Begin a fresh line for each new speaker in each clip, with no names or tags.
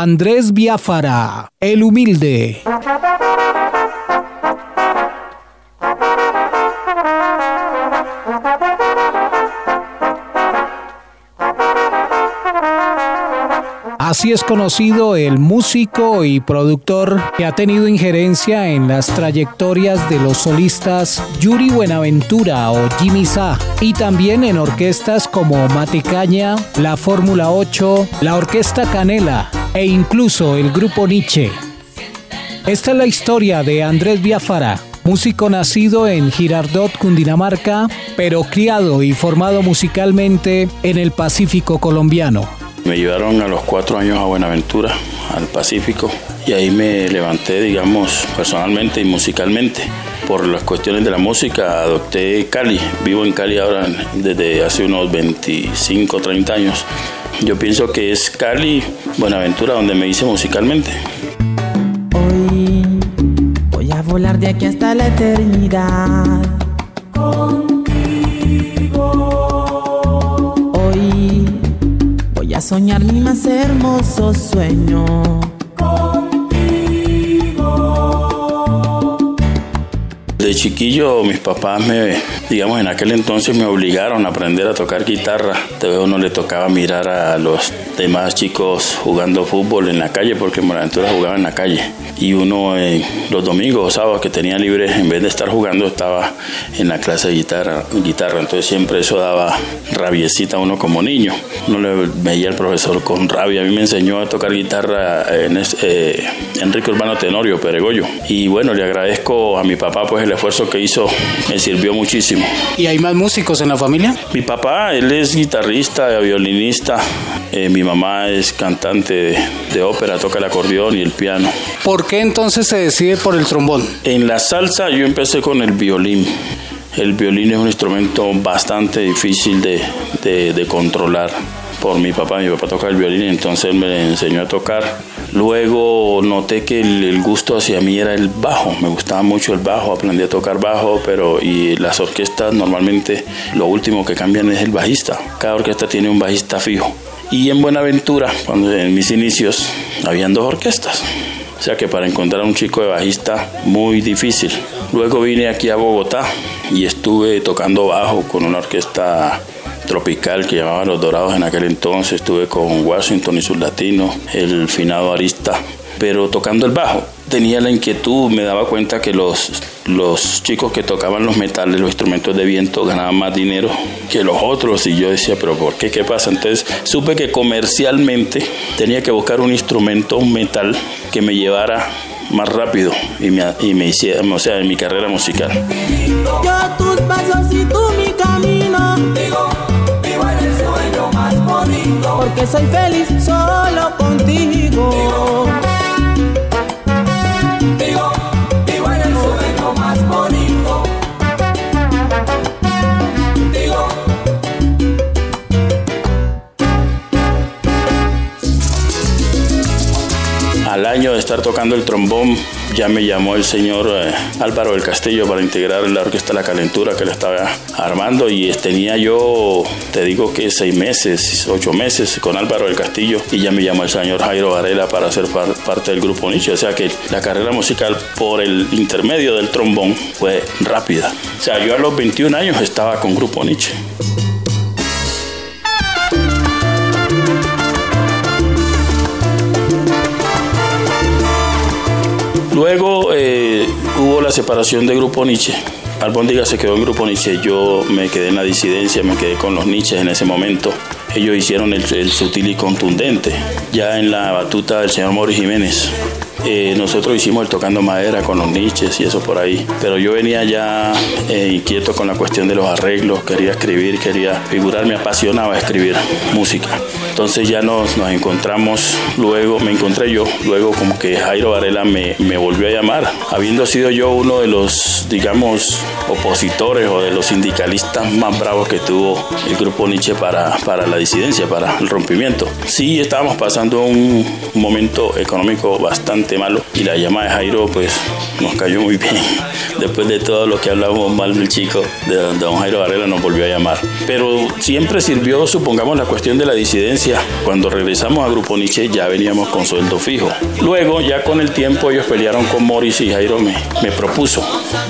Andrés Biafara, el humilde. Así es conocido el músico y productor que ha tenido injerencia en las trayectorias de los solistas Yuri Buenaventura o Jimmy Sa y también en orquestas como Matecaña, la Fórmula 8, la Orquesta Canela e incluso el grupo Nietzsche. Esta es la historia de Andrés Biafara, músico nacido en Girardot, Cundinamarca, pero criado y formado musicalmente en el Pacífico colombiano.
Me llevaron a los cuatro años a Buenaventura, al Pacífico, y ahí me levanté, digamos, personalmente y musicalmente. Por las cuestiones de la música adopté Cali. Vivo en Cali ahora desde hace unos 25, 30 años. Yo pienso que es Cali, Buenaventura, donde me hice musicalmente.
Hoy voy a volar de aquí hasta la eternidad. a soñar mi más hermoso sueño.
Chiquillo mis papás me, digamos, en aquel entonces me obligaron a aprender a tocar guitarra. Todavía uno le tocaba mirar a los demás chicos jugando fútbol en la calle porque en Buenaventura jugaba en la calle. Y uno los domingos o sábados que tenía libre, en vez de estar jugando, estaba en la clase de guitarra. guitarra. Entonces siempre eso daba rabiecita a uno como niño. Uno le veía al profesor con rabia. A mí me enseñó a tocar guitarra en eh, Enrique Urbano Tenorio, Peregoyo. Y bueno, le agradezco a mi papá pues el esfuerzo que hizo, me sirvió muchísimo.
¿Y hay más músicos en la familia?
Mi papá, él es guitarrista, violinista. Eh, mi mamá es cantante de, ópera, toca el acordeón y el piano.
¿Por qué entonces se decide por el trombón?
En la salsa yo empecé con el violín. El violín es un instrumento bastante difícil de, de controlar por mi papá. Mi papá toca el violín, entonces él me enseñó a tocar. Luego noté que el, gusto hacia mí era el bajo, me gustaba mucho el bajo, aprendí a tocar bajo, pero y las orquestas normalmente lo último que cambian es el bajista. Cada orquesta tiene un bajista fijo. Y en Buenaventura, cuando en mis inicios, habían dos orquestas. O sea que para encontrar un chico de bajista muy difícil. Luego vine aquí a Bogotá y estuve tocando bajo con una orquesta tropical que llamaba Los Dorados en aquel entonces. Estuve con Washington y sus latinos, el finado Arista, pero tocando el bajo. Tenía la inquietud, me daba cuenta que los, los chicos que tocaban los metales, los instrumentos de viento, ganaban más dinero que los otros. Y yo decía, ¿pero por qué? ¿Qué pasa? Entonces supe que comercialmente tenía que buscar un instrumento, un metal, que me llevara más rápido y me, y me hiciera, o sea, en mi carrera musical.
Yo tus pasos y tú mi porque soy feliz solo contigo.
Año de estar tocando el trombón, ya me llamó el señor eh, Álvaro del Castillo para integrar la orquesta La Calentura que le estaba armando y tenía yo, te digo que seis meses, ocho meses con Álvaro del Castillo y ya me llamó el señor Jairo Varela para ser parte del grupo Nietzsche. O sea que la carrera musical por el intermedio del trombón fue rápida. O sea, yo a los 21 años estaba con grupo Nietzsche. Luego eh, hubo la separación de Grupo Nietzsche Albóndiga se quedó en Grupo Nietzsche, yo me quedé en la disidencia, me quedé con los Nietzsche en ese momento. Ellos hicieron el, sutil y contundente, ya en la batuta del señor Mori Jiménez. Eh, nosotros hicimos el tocando madera con los niches y eso por ahí, pero yo venía ya eh, inquieto con la cuestión de los arreglos, quería escribir, quería figurar, me apasionaba escribir música. Entonces ya nos, nos encontramos luego, me encontré yo, luego como que Jairo Varela me, me volvió a llamar, habiendo sido yo uno de los, digamos, opositores o de los sindicalistas más bravos que tuvo el grupo Nietzsche para, para la disidencia, para el rompimiento. Sí, estábamos pasando un momento económico bastante malo y la llamada de Jairo pues nos cayó muy bien. Después de todo lo que hablamos mal del chico, de don Jairo Varela nos volvió a llamar. Pero siempre sirvió, supongamos, la cuestión de la disidencia. Cuando regresamos a Grupo Nietzsche ya veníamos con sueldo fijo. Luego, ya con el tiempo, ellos pelearon con Morris y Jairo me, propuso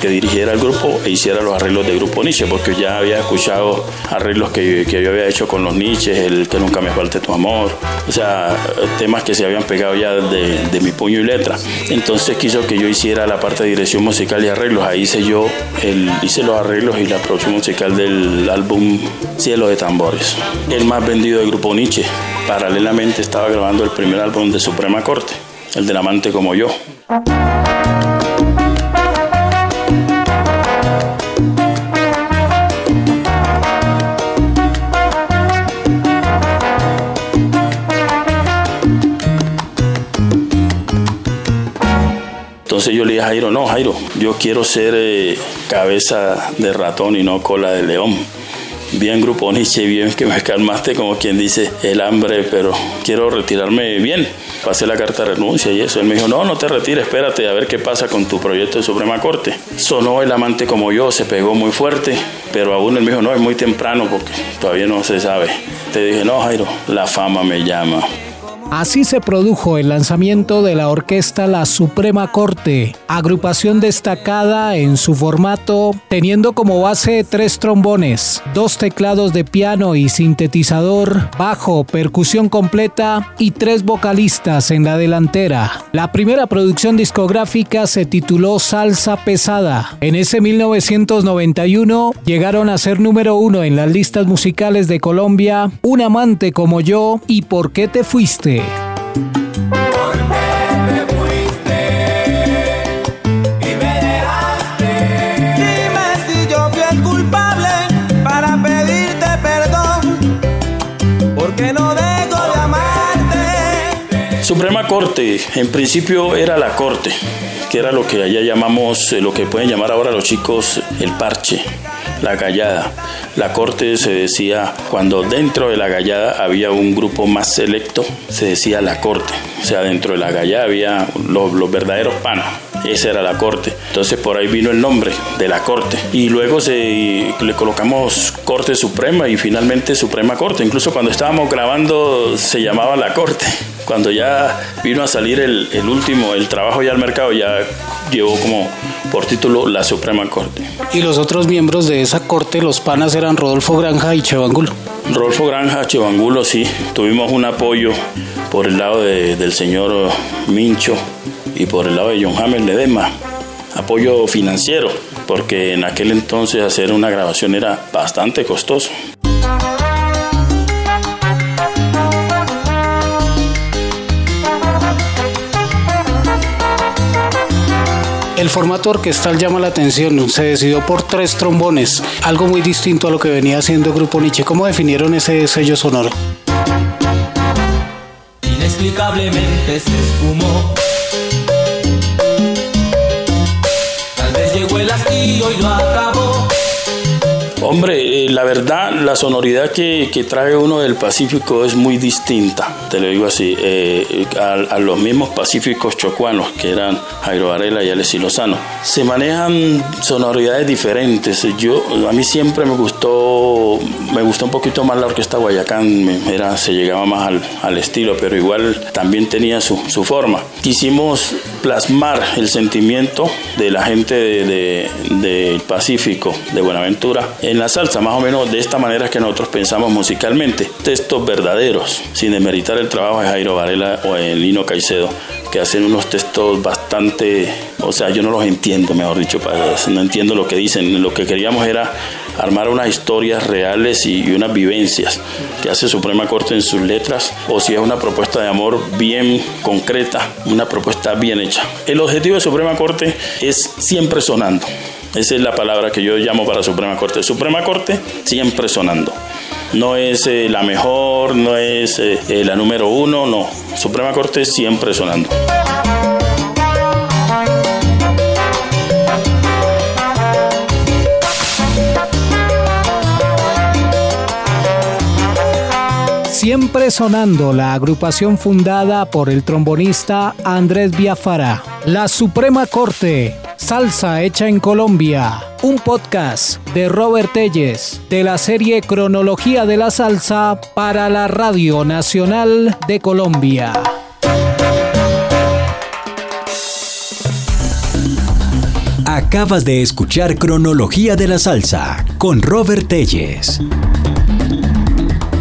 que dirigiera el grupo e hiciera los arreglos de Grupo Nietzsche, porque ya había escuchado arreglos que, yo había hecho con los Nietzsche, el que nunca me falte tu amor, o sea, temas que se habían pegado ya de, de mi puño y letra. Entonces quiso que yo hiciera la parte de dirección musical y arreglos. Ahí hice yo, el, hice los arreglos y la producción musical del álbum Cielo de Tambores, el más vendido del grupo Nietzsche. Paralelamente estaba grabando el primer álbum de Suprema Corte, el del amante como yo. Entonces yo le dije a Jairo, no, Jairo, yo quiero ser eh, cabeza de ratón y no cola de león. Bien grupo Nietzsche, bien que me calmaste como quien dice el hambre, pero quiero retirarme bien. Pasé la carta de renuncia y eso. Él me dijo, no, no te retires, espérate a ver qué pasa con tu proyecto de Suprema Corte. Sonó el amante como yo, se pegó muy fuerte, pero aún él me dijo, no, es muy temprano porque todavía no se sabe. Te dije, no, Jairo, la fama me llama.
Así se produjo el lanzamiento de la orquesta La Suprema Corte, agrupación destacada en su formato, teniendo como base tres trombones, dos teclados de piano y sintetizador, bajo, percusión completa y tres vocalistas en la delantera. La primera producción discográfica se tituló Salsa Pesada. En ese 1991 llegaron a ser número uno en las listas musicales de Colombia, Un amante como yo y ¿Por qué te fuiste?
¿Por qué te fuiste y me dejaste?
Dime si yo fui el culpable para pedirte perdón, porque no dejo de amarte.
Suprema Corte, en principio era la Corte, que era lo que allá llamamos, eh, lo que pueden llamar ahora los chicos el parche, la gallada. La Corte se decía, cuando dentro de la gallada había un grupo más selecto, se decía la Corte. O sea, dentro de la gallada había los, verdaderos panas. Esa era la corte. Entonces por ahí vino el nombre de la corte. Y luego se, le colocamos Corte Suprema y finalmente Suprema Corte. Incluso cuando estábamos grabando se llamaba la corte. Cuando ya vino a salir el, el último, el trabajo ya al mercado, ya llevó como por título La Suprema Corte.
Y los otros miembros de esa corte, los panas, eran Rodolfo Granja y Chevangulo.
Rodolfo Granja, Chevangulo, sí. Tuvimos un apoyo por el lado de- del señor Mincho y por el lado de John Hammer Ledesma. Apoyo financiero, porque en aquel entonces hacer una grabación era bastante costoso.
El formato orquestal llama la atención, se decidió por tres trombones, algo muy distinto a lo que venía haciendo el Grupo Nietzsche. ¿Cómo definieron ese sello sonoro?
Inexplicablemente se esfumó. Tal vez llegó el hastío y lo acabó.
Hombre, eh, la verdad, la sonoridad que, que trae uno del Pacífico es muy distinta, te lo digo así, eh, a, los mismos pacíficos chocuanos que eran Jairo Varela y Alessi Lozano. Se manejan sonoridades diferentes. Yo, a mí siempre me gustó, me gustó un poquito más la orquesta Guayacán, era, se llegaba más al, al estilo, pero igual también tenía su, su forma. Quisimos plasmar el sentimiento de la gente de- de- del Pacífico, de Buenaventura, en la salsa, más o menos de esta manera que nosotros pensamos musicalmente. Textos verdaderos, sin demeritar el trabajo de Jairo Varela o de Lino Caicedo, que hacen unos textos bastante o sea, yo no los entiendo, mejor dicho, no entiendo lo que dicen. Lo que queríamos era armar unas historias reales y, unas vivencias que hace Suprema Corte en sus letras, o si es una propuesta de amor bien concreta, una propuesta bien hecha. El objetivo de Suprema Corte es siempre sonando. Esa es la palabra que yo llamo para Suprema Corte. Suprema Corte siempre sonando. No es eh, la mejor, no es eh, eh, la número uno, no. Suprema Corte siempre sonando.
Siempre sonando la agrupación fundada por el trombonista Andrés Biafara. La Suprema Corte, Salsa hecha en Colombia. Un podcast de Robert Telles de la serie Cronología de la Salsa para la Radio Nacional de Colombia.
Acabas de escuchar Cronología de la Salsa con Robert Telles